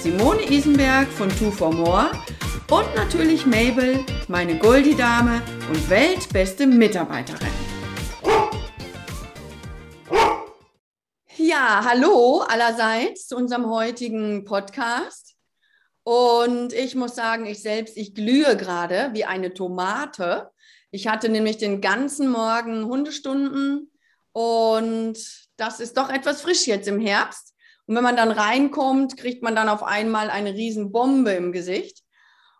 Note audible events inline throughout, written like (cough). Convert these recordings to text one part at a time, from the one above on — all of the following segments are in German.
Simone Isenberg von Two for More und natürlich Mabel, meine Goldie-Dame und weltbeste Mitarbeiterin. Ja, hallo allerseits zu unserem heutigen Podcast. Und ich muss sagen, ich selbst, ich glühe gerade wie eine Tomate. Ich hatte nämlich den ganzen Morgen Hundestunden und das ist doch etwas frisch jetzt im Herbst. Und wenn man dann reinkommt, kriegt man dann auf einmal eine Riesenbombe im Gesicht.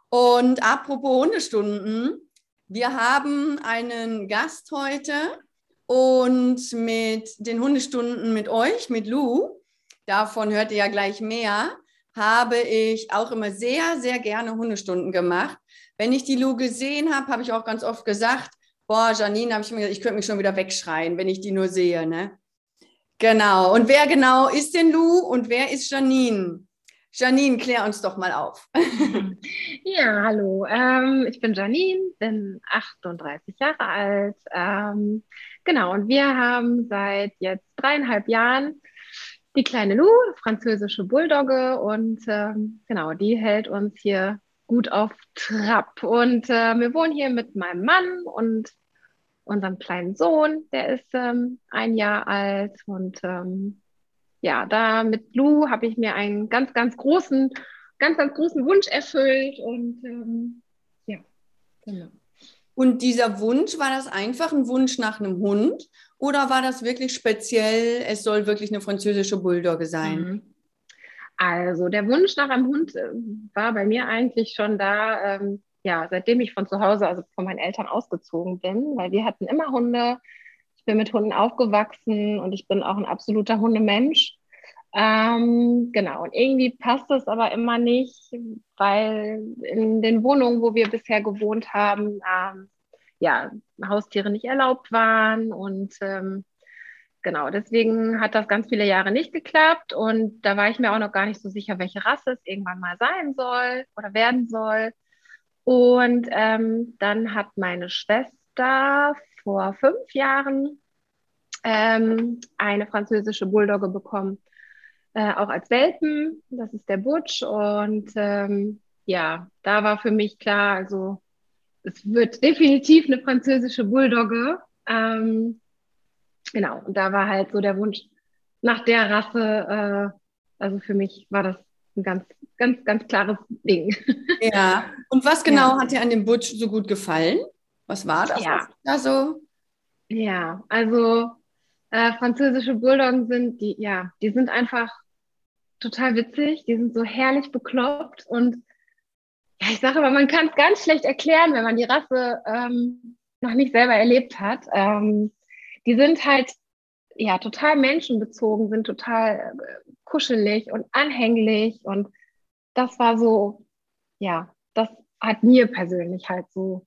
Und apropos Hundestunden, wir haben einen Gast heute und mit den Hundestunden mit euch, mit Lou, davon hört ihr ja gleich mehr, habe ich auch immer sehr, sehr gerne Hundestunden gemacht. Wenn ich die Lou gesehen habe, habe ich auch ganz oft gesagt, boah, Janine, habe ich mir gesagt, ich könnte mich schon wieder wegschreien, wenn ich die nur sehe. Ne? Genau. Und wer genau ist denn Lou und wer ist Janine? Janine, klär uns doch mal auf. (laughs) ja, hallo. Ähm, ich bin Janine, bin 38 Jahre alt. Ähm, genau, und wir haben seit jetzt dreieinhalb Jahren die kleine Lou, französische Bulldogge. Und ähm, genau, die hält uns hier gut auf Trab. Und äh, wir wohnen hier mit meinem Mann und unserem kleinen Sohn, der ist ähm, ein Jahr alt. Und ähm, ja, da mit Lou habe ich mir einen ganz, ganz großen, ganz, ganz großen Wunsch erfüllt. Und ähm, ja, genau. Und dieser Wunsch, war das einfach ein Wunsch nach einem Hund oder war das wirklich speziell, es soll wirklich eine französische Bulldogge sein? Mhm. Also der Wunsch nach einem Hund äh, war bei mir eigentlich schon da, ähm, ja, seitdem ich von zu Hause, also von meinen Eltern ausgezogen bin, weil wir hatten immer Hunde. Ich bin mit Hunden aufgewachsen und ich bin auch ein absoluter Hundemensch. Ähm, genau, und irgendwie passt das aber immer nicht, weil in den Wohnungen, wo wir bisher gewohnt haben, ähm, ja, Haustiere nicht erlaubt waren und ähm, genau, deswegen hat das ganz viele Jahre nicht geklappt und da war ich mir auch noch gar nicht so sicher, welche Rasse es irgendwann mal sein soll oder werden soll. Und ähm, dann hat meine Schwester vor fünf Jahren ähm, eine französische Bulldogge bekommen, äh, auch als Welpen. Das ist der Butch. Und ähm, ja, da war für mich klar, also es wird definitiv eine französische Bulldogge. Ähm, genau, und da war halt so der Wunsch nach der Rasse. Äh, also für mich war das ein ganz, ganz, ganz klares Ding. (laughs) Ja. Und was genau ja. hat dir an dem Butch so gut gefallen? Was war das? Ja. Also ja, also äh, französische Bulldoggen sind die, ja, die sind einfach total witzig. Die sind so herrlich bekloppt und ja, ich sage aber, man kann es ganz schlecht erklären, wenn man die Rasse ähm, noch nicht selber erlebt hat. Ähm, die sind halt ja total menschenbezogen, sind total äh, kuschelig und anhänglich und das war so, ja, das hat mir persönlich halt so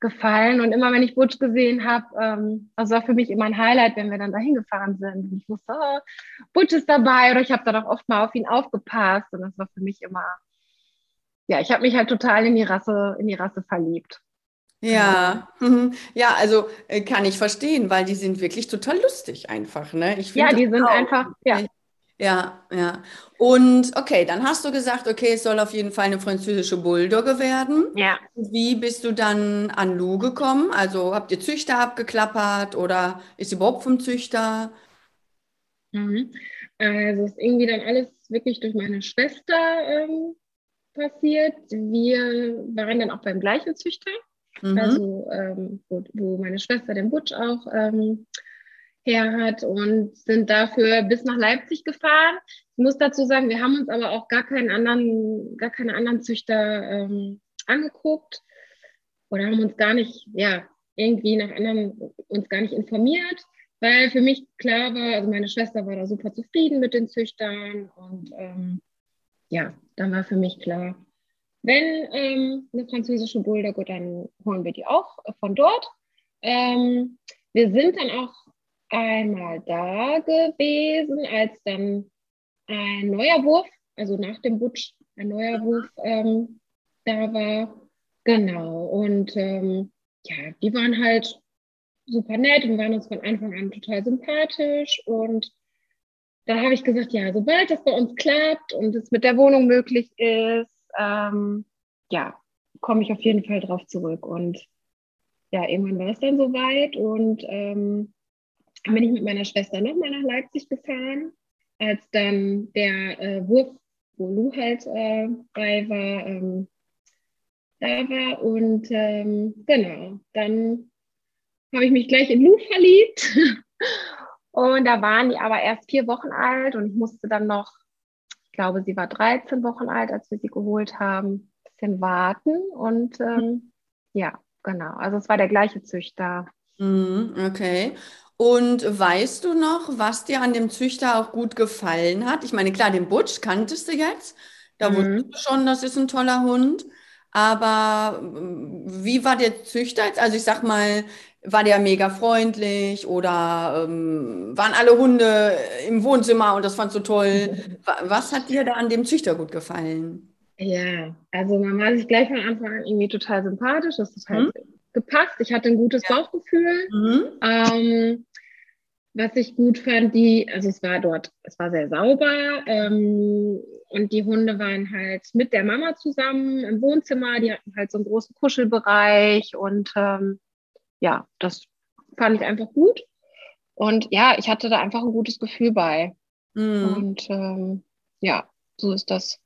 gefallen. Und immer wenn ich Butch gesehen habe, ähm, das war für mich immer ein Highlight, wenn wir dann dahin gefahren sind. Und ich wusste, oh, Butch ist dabei oder ich habe dann auch oft mal auf ihn aufgepasst. Und das war für mich immer, ja, ich habe mich halt total in die Rasse, in die Rasse verliebt. Ja, mhm. ja, also äh, kann ich verstehen, weil die sind wirklich total lustig einfach, ne? Ich ja, die sind auch. einfach, ja. Ja, ja. Und okay, dann hast du gesagt, okay, es soll auf jeden Fall eine französische Bulldogge werden. Ja. Wie bist du dann an Lou gekommen? Also habt ihr Züchter abgeklappert oder ist sie überhaupt vom Züchter? Mhm. Also ist irgendwie dann alles wirklich durch meine Schwester ähm, passiert. Wir waren dann auch beim gleichen Züchter. Mhm. Also ähm, wo, wo, meine Schwester den Butch auch ähm, her hat und sind dafür bis nach Leipzig gefahren. Ich muss dazu sagen, wir haben uns aber auch gar keinen anderen, gar keine anderen Züchter ähm, angeguckt oder haben uns gar nicht, ja, irgendwie nach anderen uns gar nicht informiert, weil für mich klar war, also meine Schwester war da super zufrieden mit den Züchtern und ähm, ja, dann war für mich klar, wenn ähm, eine französische Bulldogge, dann holen wir die auch von dort. Ähm, wir sind dann auch einmal da gewesen, als dann ein neuer Wurf, also nach dem Butch, ein neuer Wurf ähm, da war. Genau. Und ähm, ja, die waren halt super nett und waren uns von Anfang an total sympathisch. Und da habe ich gesagt, ja, sobald das bei uns klappt und es mit der Wohnung möglich ist, ähm, ja, komme ich auf jeden Fall drauf zurück. Und ja, irgendwann war es dann soweit und ähm, bin ich mit meiner Schwester nochmal nach Leipzig gefahren, als dann der äh, Wurf, wo Lou halt äh, bei war, ähm, da war. Und ähm, genau, dann habe ich mich gleich in Lou verliebt. (laughs) und da waren die aber erst vier Wochen alt und ich musste dann noch, ich glaube, sie war 13 Wochen alt, als wir sie geholt haben, ein bisschen warten. Und ähm, ja, genau. Also es war der gleiche Züchter. Mhm, okay. Und weißt du noch, was dir an dem Züchter auch gut gefallen hat? Ich meine, klar, den Butch kanntest du jetzt. Da mhm. wusstest du schon, das ist ein toller Hund. Aber mm, wie war der Züchter jetzt? Also ich sag mal, war der mega freundlich oder ähm, waren alle Hunde im Wohnzimmer und das fandst du toll? (laughs) Was hat dir da an dem Züchter gut gefallen? Ja, also man war sich gleich von Anfang an irgendwie total sympathisch. Das ist halt mhm. Gepasst. Ich hatte ein gutes ja. Bauchgefühl. Mhm. Ähm, was ich gut fand, die, also es war dort, es war sehr sauber ähm, und die Hunde waren halt mit der Mama zusammen im Wohnzimmer. Die hatten halt so einen großen Kuschelbereich und ähm, ja, das fand ich einfach gut. Und ja, ich hatte da einfach ein gutes Gefühl bei. Mhm. Und ähm, ja, so ist das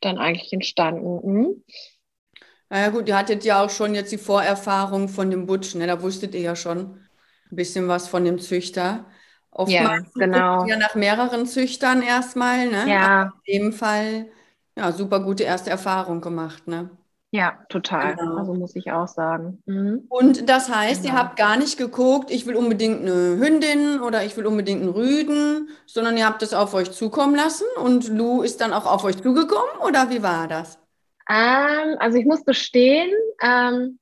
dann eigentlich entstanden. Mhm. Naja gut, ihr hattet ja auch schon jetzt die Vorerfahrung von dem Butch, ne? Da wusstet ihr ja schon ein bisschen was von dem Züchter. Oftmals ja, genau. ja nach mehreren Züchtern erstmal, ne? Ja. Aber in dem Fall, ja, super gute erste Erfahrung gemacht, ne? Ja, total. Genau. Also muss ich auch sagen. Mhm. Und das heißt, genau. ihr habt gar nicht geguckt, ich will unbedingt eine Hündin oder ich will unbedingt einen Rüden, sondern ihr habt es auf euch zukommen lassen und Lou ist dann auch auf euch zugekommen oder wie war das? Ähm, also ich muss bestehen, ähm,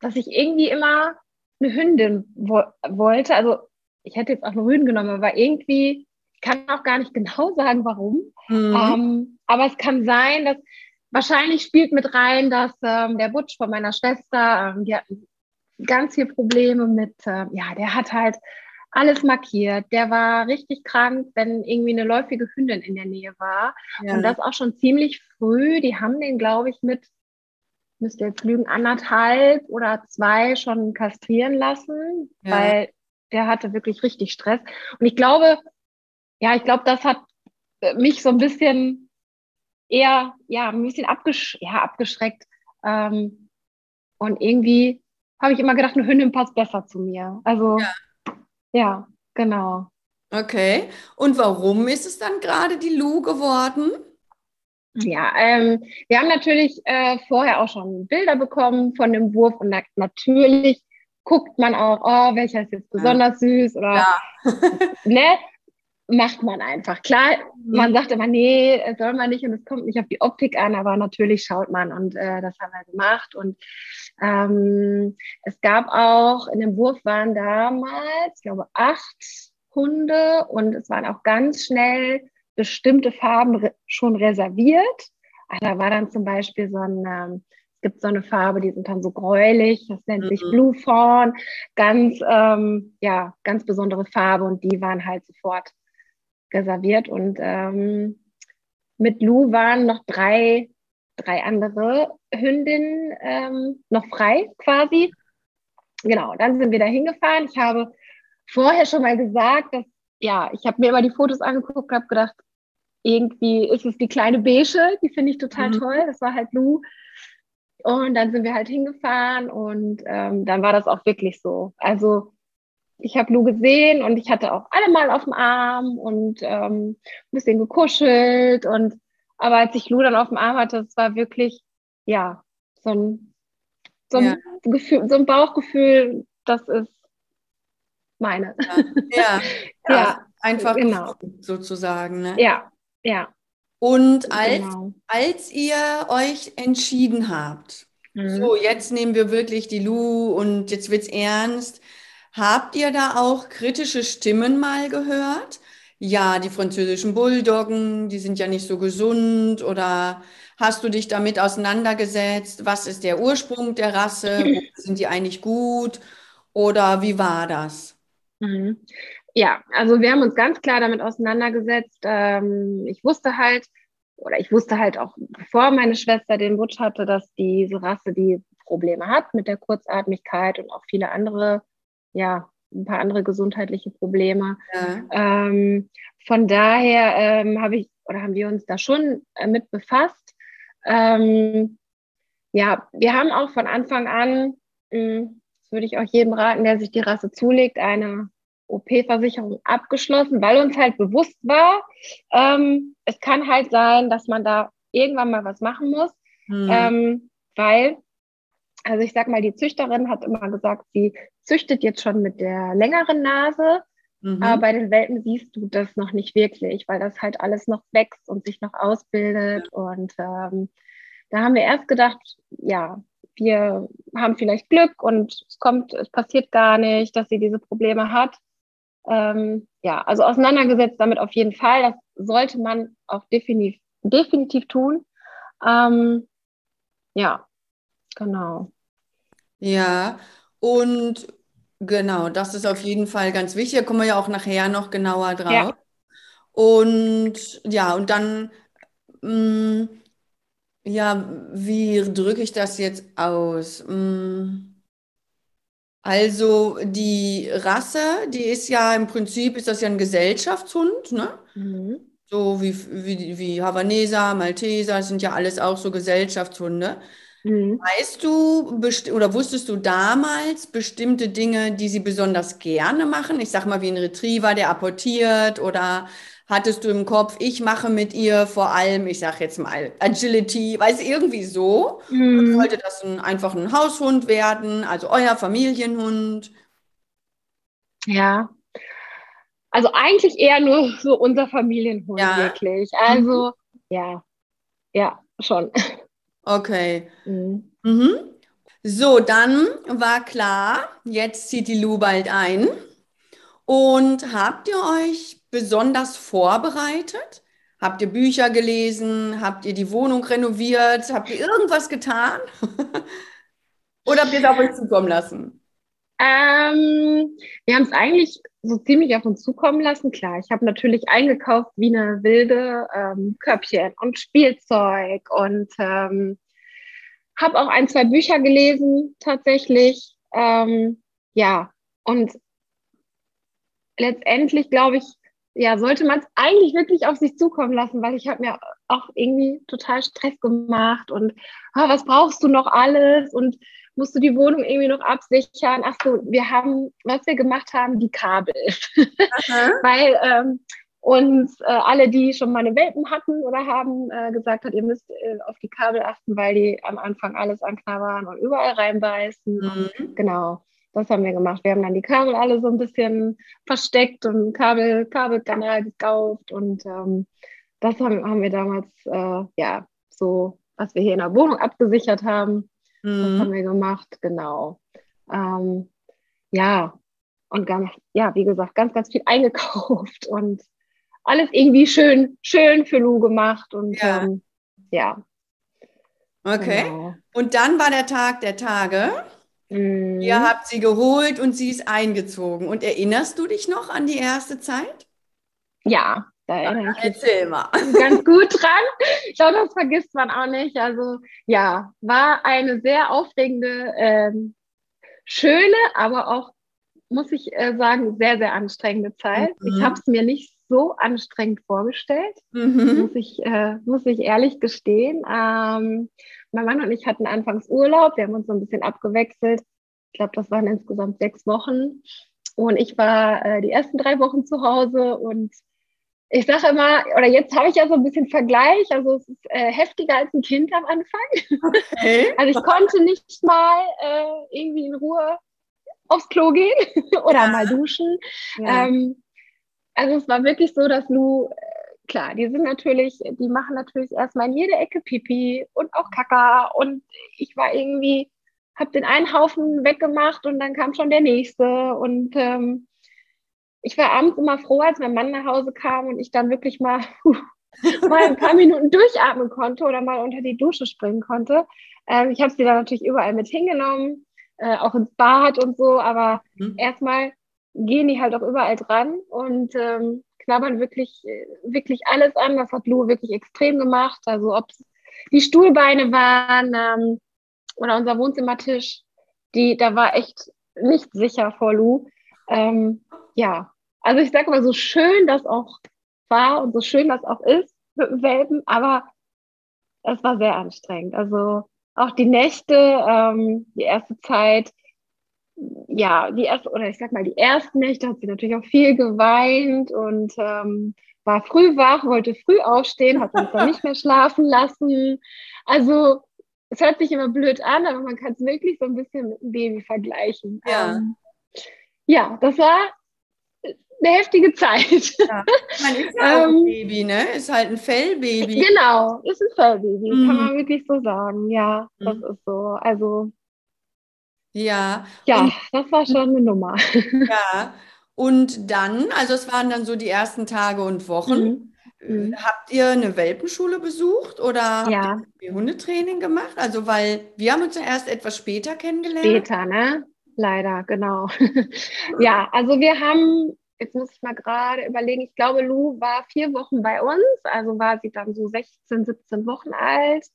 dass ich irgendwie immer eine Hündin wo wollte. Also ich hätte jetzt auch einen Rüden genommen, aber irgendwie, ich kann auch gar nicht (laughs) genau sagen, warum. Mhm. Ähm, aber es kann sein, dass Wahrscheinlich spielt mit rein, dass ähm, der Butch von meiner Schwester, ähm, die hat ganz viel Probleme mit, äh, ja, der hat halt alles markiert. Der war richtig krank, wenn irgendwie eine läufige Hündin in der Nähe war. Ja. Und das auch schon ziemlich früh. Die haben den, glaube ich, mit, müsste jetzt lügen, anderthalb oder zwei schon kastrieren lassen, ja. weil der hatte wirklich richtig Stress. Und ich glaube, ja, ich glaube, das hat äh, mich so ein bisschen eher ja, ein bisschen abgesch ja, abgeschreckt. Ähm, und irgendwie habe ich immer gedacht, eine Hündin passt besser zu mir. Also ja, ja genau. Okay. Und warum ist es dann gerade die Lu geworden? Ja, ähm, wir haben natürlich äh, vorher auch schon Bilder bekommen von dem Wurf und na natürlich guckt man auch, oh, welcher ist jetzt besonders ja. süß oder ja. (laughs) ne? Macht man einfach. Klar, mhm. man sagt immer, nee, soll man nicht und es kommt nicht auf die Optik an, aber natürlich schaut man und äh, das haben wir gemacht. Und ähm, es gab auch, in dem Wurf waren damals, ich glaube, acht Hunde und es waren auch ganz schnell bestimmte Farben re schon reserviert. Ah, da war dann zum Beispiel so ein, ähm, es gibt so eine Farbe, die sind dann so gräulich, das nennt mhm. sich Blue Fawn, ganz, ähm, ja, ganz besondere Farbe und die waren halt sofort reserviert und ähm, mit Lou waren noch drei, drei andere Hündinnen ähm, noch frei quasi. Genau, dann sind wir da hingefahren. Ich habe vorher schon mal gesagt, dass, ja, ich habe mir immer die Fotos angeguckt, habe gedacht, irgendwie ist es die kleine Beige, die finde ich total mhm. toll. Das war halt Lou. Und dann sind wir halt hingefahren und ähm, dann war das auch wirklich so. Also ich habe Lou gesehen und ich hatte auch alle mal auf dem Arm und ähm, ein bisschen gekuschelt. Und aber als ich Lou dann auf dem Arm hatte, es war wirklich, ja, so ein, so ein, ja. Gefühl, so ein Bauchgefühl, das ist meine. Ja, ja, (laughs) ja einfach genau. sozusagen. Ne? Ja, ja. Und als, genau. als ihr euch entschieden habt, mhm. so jetzt nehmen wir wirklich die Lu und jetzt wird es ernst, habt ihr da auch kritische Stimmen mal gehört? Ja, die französischen Bulldoggen, die sind ja nicht so gesund oder Hast du dich damit auseinandergesetzt? Was ist der Ursprung der Rasse? (laughs) sind die eigentlich gut? Oder wie war das? Mhm. Ja, also wir haben uns ganz klar damit auseinandergesetzt. Ähm, ich wusste halt, oder ich wusste halt auch, bevor meine Schwester den Wunsch hatte, dass diese Rasse die Probleme hat mit der Kurzatmigkeit und auch viele andere, ja, ein paar andere gesundheitliche Probleme. Ja. Ähm, von daher ähm, habe ich oder haben wir uns da schon äh, mit befasst. Ähm, ja, wir haben auch von Anfang an, hm, das würde ich auch jedem raten, der sich die Rasse zulegt, eine OP-Versicherung abgeschlossen, weil uns halt bewusst war, ähm, es kann halt sein, dass man da irgendwann mal was machen muss, hm. ähm, weil, also ich sag mal, die Züchterin hat immer gesagt, sie züchtet jetzt schon mit der längeren Nase, mhm. aber bei den Welpen siehst du das noch nicht wirklich, weil das halt alles noch wächst und sich noch ausbildet ja. und ähm, da haben wir erst gedacht, ja, wir haben vielleicht Glück und es kommt, es passiert gar nicht, dass sie diese Probleme hat. Ähm, ja, also auseinandergesetzt damit auf jeden Fall. Das sollte man auch definitiv, definitiv tun. Ähm, ja, genau. Ja, und genau, das ist auf jeden Fall ganz wichtig. Da kommen wir ja auch nachher noch genauer drauf. Ja. Und ja, und dann mh, mm, ja, wie drücke ich das jetzt aus? Hm. Also die Rasse, die ist ja im Prinzip, ist das ja ein Gesellschaftshund, ne? Mhm. So wie, wie, wie Havaneser, Malteser, das sind ja alles auch so Gesellschaftshunde. Mhm. Weißt du oder wusstest du damals bestimmte Dinge, die sie besonders gerne machen? Ich sag mal, wie ein Retriever, der apportiert oder hattest du im Kopf, ich mache mit ihr vor allem, ich sage jetzt mal Agility, weiß irgendwie so. Mhm. Sollte das ein, einfach ein Haushund werden, also euer Familienhund? Ja. Also eigentlich eher nur so unser Familienhund, ja. wirklich. Also, mhm. ja, ja, schon. Okay. Mhm. Mhm. So, dann war klar, jetzt zieht die Lu bald ein. Und habt ihr euch besonders vorbereitet? Habt ihr Bücher gelesen? Habt ihr die Wohnung renoviert? Habt ihr irgendwas getan? (laughs) Oder habt ihr es auf euch zukommen lassen? Ähm, wir haben es eigentlich so ziemlich auf uns zukommen lassen. Klar, ich habe natürlich eingekauft wie eine wilde ähm, Köpfchen und Spielzeug und ähm, habe auch ein, zwei Bücher gelesen tatsächlich. Ähm, ja, und letztendlich glaube ich, ja, sollte man es eigentlich wirklich auf sich zukommen lassen, weil ich habe mir auch irgendwie total Stress gemacht und oh, was brauchst du noch alles und musst du die Wohnung irgendwie noch absichern. Ach so, wir haben, was wir gemacht haben, die Kabel. (laughs) weil ähm, uns äh, alle, die schon mal eine Welpen hatten oder haben, äh, gesagt hat, ihr müsst äh, auf die Kabel achten, weil die am Anfang alles anknabbern und überall reinbeißen. Mhm. Und, genau. Das haben wir gemacht. Wir haben dann die Kabel alle so ein bisschen versteckt und Kabel, Kabelkanal gekauft und ähm, das haben, haben wir damals, äh, ja, so, was wir hier in der Wohnung abgesichert haben, mhm. das haben wir gemacht, genau. Ähm, ja, und ganz, ja, wie gesagt, ganz, ganz viel (laughs) eingekauft und alles irgendwie schön, schön für Lou gemacht und ja. Ähm, ja. Okay. Genau. Und dann war der Tag der Tage. Mhm. Ihr habt sie geholt und sie ist eingezogen. Und erinnerst du dich noch an die erste Zeit? Ja, da erinnere ich mich (laughs) ganz gut dran. Ich glaube, das vergisst man auch nicht. Also ja, war eine sehr aufregende, ähm, schöne, aber auch, muss ich äh, sagen, sehr, sehr anstrengende Zeit. Mhm. Ich habe es mir nicht so anstrengend vorgestellt, mhm. muss, ich, äh, muss ich ehrlich gestehen. Ähm, mein Mann und ich hatten anfangs Urlaub, wir haben uns so ein bisschen abgewechselt. Ich glaube, das waren insgesamt sechs Wochen. Und ich war äh, die ersten drei Wochen zu Hause und ich sage immer, oder jetzt habe ich ja so ein bisschen Vergleich, also es ist äh, heftiger als ein Kind am Anfang. Okay. (laughs) Also ich konnte nicht mal äh, irgendwie in Ruhe aufs Klo gehen (laughs) oder ja. mal duschen. Ja. Ähm, also es war wirklich so, dass Lou klar, die sind natürlich, die machen natürlich erstmal in jede Ecke Pipi und auch Kaka. Und ich war irgendwie, habe den einen Haufen weggemacht und dann kam schon der nächste. Und ähm, ich war abends immer froh, als mein Mann nach Hause kam und ich dann wirklich mal, mal ein paar Minuten durchatmen konnte oder mal unter die Dusche springen konnte. Ähm, ich habe sie dann natürlich überall mit hingenommen, äh, auch ins Bad und so, aber mhm. erstmal gehen die halt auch überall dran und ähm, knabbern wirklich, wirklich alles an. Das hat Lou wirklich extrem gemacht. Also ob es die Stuhlbeine waren ähm, oder unser Wohnzimmertisch, die, da war echt nicht sicher vor Lou. Ähm, ja, also ich sage mal, so schön das auch war und so schön das auch ist (laughs) mit dem Welpen, aber es war sehr anstrengend. Also auch die Nächte, ähm, die erste Zeit, ja, die erste, oder ich sag mal, die ersten Nächte hat sie natürlich auch viel geweint und ähm, war früh wach, wollte früh aufstehen, hat uns dann nicht mehr schlafen lassen. Also es hört sich immer blöd an, aber man kann es wirklich so ein bisschen mit einem Baby vergleichen. Ja, ähm, ja das war eine heftige Zeit. Ja. Man ist ja auch ein (laughs) ähm, Baby, ne? Ist halt ein Fellbaby. Genau, ist ein Fellbaby, mhm. kann man wirklich so sagen. Ja, mhm. das ist so. Also ja. Ja, und, das war schon eine Nummer. (laughs) Ja. Und dann, also es waren dann so die ersten Tage und Wochen. Mhm. mhm. Habt ihr eine Welpenschule besucht oder ja. habt ihr Hundetraining gemacht? Also, weil wir haben uns ja erst etwas später kennengelernt. Später, ne? Leider, genau. (laughs) ja, also wir haben jetzt muss ich mal gerade überlegen, ich glaube, Lou war vier Wochen bei uns, also war sie dann so 16, 17 Wochen alt,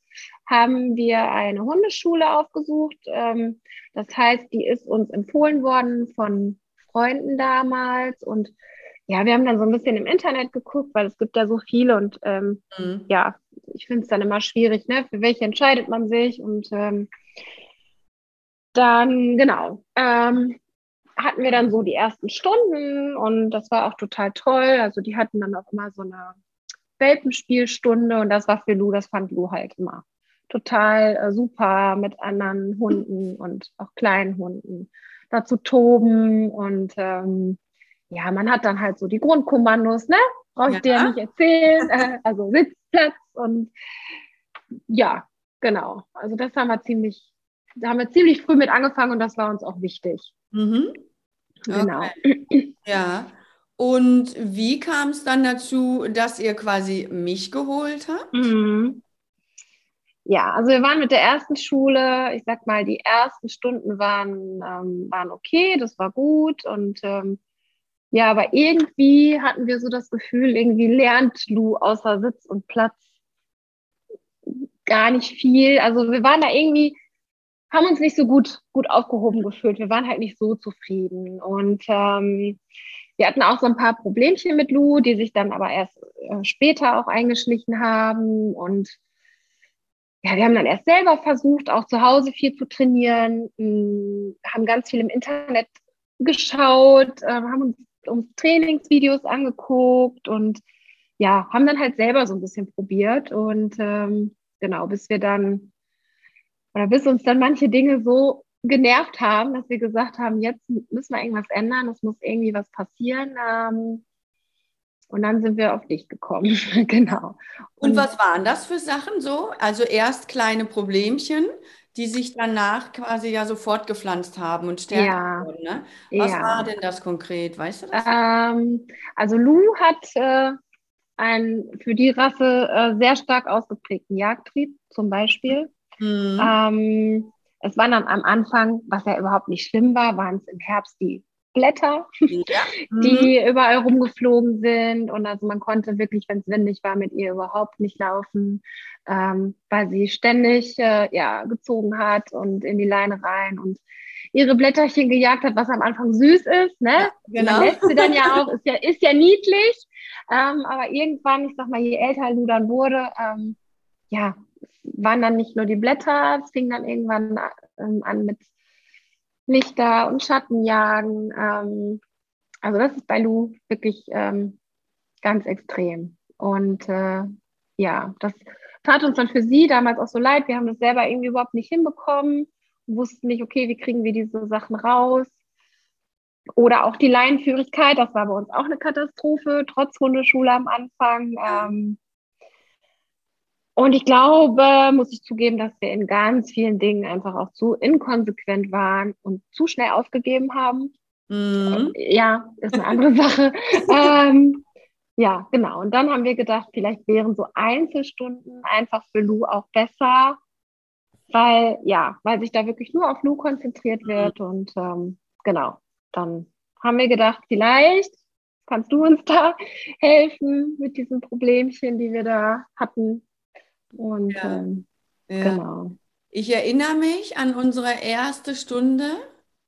haben wir eine Hundeschule aufgesucht. Ähm, das heißt, die ist uns empfohlen worden von Freunden damals und ja, wir haben dann so ein bisschen im Internet geguckt, weil es gibt ja so viele und ähm, mhm. ja, ich finde es dann immer schwierig, ne? Für welche entscheidet man sich und ähm, dann, genau, ähm, hatten wir dann so die ersten Stunden und das war auch total toll. Also die hatten dann auch immer so eine Welpenspielstunde und das war für Lou, das fand Lou halt immer total äh, super mit anderen Hunden und auch kleinen Hunden dazu toben und ähm, ja, man hat dann halt so die Grundkommandos, ne? Brauche ich ja. dir nicht erzählen. Äh, (laughs) (laughs) also Sitzplatz und ja, genau. Also das haben wir ziemlich, da haben wir ziemlich früh mit angefangen und das war uns auch wichtig. Mhm. Genau. Okay. Ja. Und wie kam es dann dazu, dass ihr quasi mich geholt habt? Mhm. Ja, also wir waren mit der ersten Schule, ich sag mal, die ersten Stunden waren, ähm, waren okay, das war gut. Und ähm, ja, aber irgendwie hatten wir so das Gefühl, irgendwie lernt Lou außer Sitz und Platz gar nicht viel. Also wir waren da irgendwie haben uns nicht so gut, gut aufgehoben gefühlt. Wir waren halt nicht so zufrieden. Und ähm, wir hatten auch so ein paar Problemchen mit Lou, die sich dann aber erst äh, später auch eingeschlichen haben. Und ja, wir haben dann erst selber versucht, auch zu Hause viel zu trainieren, mh, hm, haben ganz viel im Internet geschaut, äh, haben uns, uns Trainingsvideos angeguckt und ja, haben dann halt selber so ein bisschen probiert. Und ähm, genau, bis wir dann oder bis uns dann manche Dinge so genervt haben, dass wir gesagt haben, jetzt müssen wir irgendwas ändern, es muss irgendwie was passieren. Ähm, und dann sind wir auf dich gekommen, (laughs) genau. Und, und, was waren das für Sachen so? Also erst kleine Problemchen, die sich danach quasi ja so fortgepflanzt haben und stärker ja, wurden. Ne? Was ja. war denn das konkret? Weißt du das? Ähm, also Lou hat äh, einen für die Rasse äh, sehr stark ausgeprägten Jagdtrieb zum Beispiel. Mhm. Ähm, es waren dann am Anfang, was ja überhaupt nicht schlimm war, waren es im Herbst die Blätter, ja. (laughs) mhm. die überall rumgeflogen sind. Und also man konnte wirklich, wenn es windig war, mit ihr überhaupt nicht laufen, ähm, weil sie ständig äh, ja, gezogen hat und in die Leine rein und ihre Blätterchen gejagt hat, was am Anfang süß ist. Ne? Ja, genau. Man lässt sie dann ja auch, ist ja, ist ja niedlich. (laughs) Ähm, aber irgendwann, ich sag mal, je älter du dann wurde, ähm, ja, waren dann nicht nur die Blätter, es fing dann irgendwann ähm, an mit Lichter und Schattenjagen. Ähm, also das ist bei Lou wirklich ähm, ganz extrem. Und äh, ja, das tat uns dann für sie damals auch so leid. Wir haben das selber irgendwie überhaupt nicht hinbekommen, wussten nicht, okay, wie kriegen wir diese Sachen raus. oder auch die Leinenführigkeit, das war bei uns auch eine Katastrophe, trotz Hundeschule am Anfang. Ähm, und ich glaube, muss ich zugeben, dass wir in ganz vielen Dingen einfach auch zu inkonsequent waren und zu schnell aufgegeben haben. Mhm. Ja, ist eine andere (laughs) Sache. ähm, ja, genau. Und dann haben wir gedacht, vielleicht wären so Einzelstunden einfach für Lou auch besser, weil ja, weil sich da wirklich nur auf Lou konzentriert wird. Und ähm, genau, dann haben wir gedacht, vielleicht kannst du uns da (laughs) helfen mit diesen Problemchen, die wir da hatten. Und ja. Ähm, ja. genau. Ich erinnere mich an unsere erste Stunde,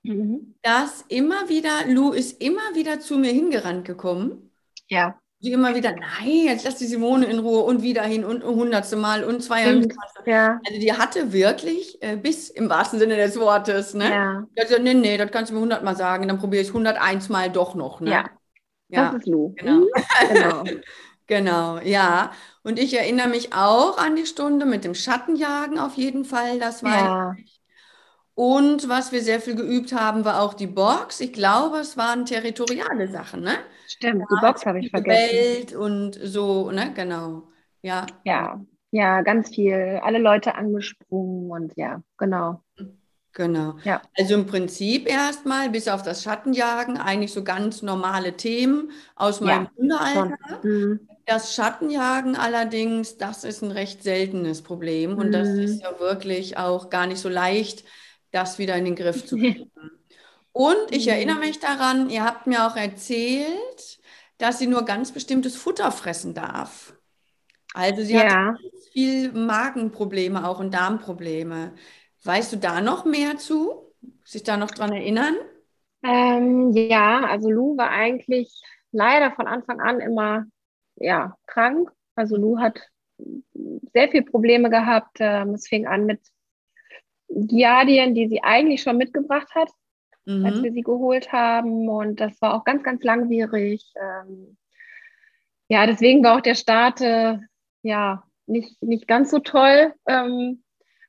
mhm. dass immer wieder, Lou ist immer wieder zu mir hingerannt gekommen. Ja. Sie immer wieder, nein, jetzt lass die Simone in Ruhe und wieder hin und hundertste Mal und zweihundert ja. Also die hatte wirklich äh, bis im wahrsten Sinne des Wortes, ne? Ja. Also, nee, nee, das kannst du mir hundertmal sagen, dann probiere ich es Mal doch noch, ne? Ja. ja. Das ist Lou. Genau. Mhm. (laughs) genau. genau, ja. Und ich erinnere mich auch an die Stunde mit dem Schattenjagen auf jeden Fall, das war ja. Und was wir sehr viel geübt haben, war auch die Box. Ich glaube, es waren territoriale Sachen, ne? Stimmt, die Box habe ich vergessen. Welt und so, ne? Genau. Ja. Ja, ja, ganz viel. Alle Leute angesprungen und ja, genau. Genau. Ja. Also im Prinzip erstmal bis auf das Schattenjagen eigentlich so ganz normale Themen aus meinem ja, Hundealter. Mhm. Das Schattenjagen allerdings, das ist ein recht seltenes Problem und mhm. das ist ja wirklich auch gar nicht so leicht, das wieder in den Griff zu (laughs) kriegen. Und ich mhm. erinnere mich daran, ihr habt mir auch erzählt, dass sie nur ganz bestimmtes Futter fressen darf. Also sie ja. hat viel Magenprobleme auch und Darmprobleme. Weißt du da noch mehr zu? Sich da noch dran erinnern? Ähm, ja, also Lou war eigentlich leider von Anfang an immer ja, krank. Also Lou hat sehr viele Probleme gehabt. Ähm, es fing an mit Giardien, die sie eigentlich schon mitgebracht hat, mhm. als wir sie geholt haben. Und das war auch ganz, ganz langwierig. Ähm, ja, deswegen war auch der Start äh, ja nicht, nicht ganz so toll, ähm,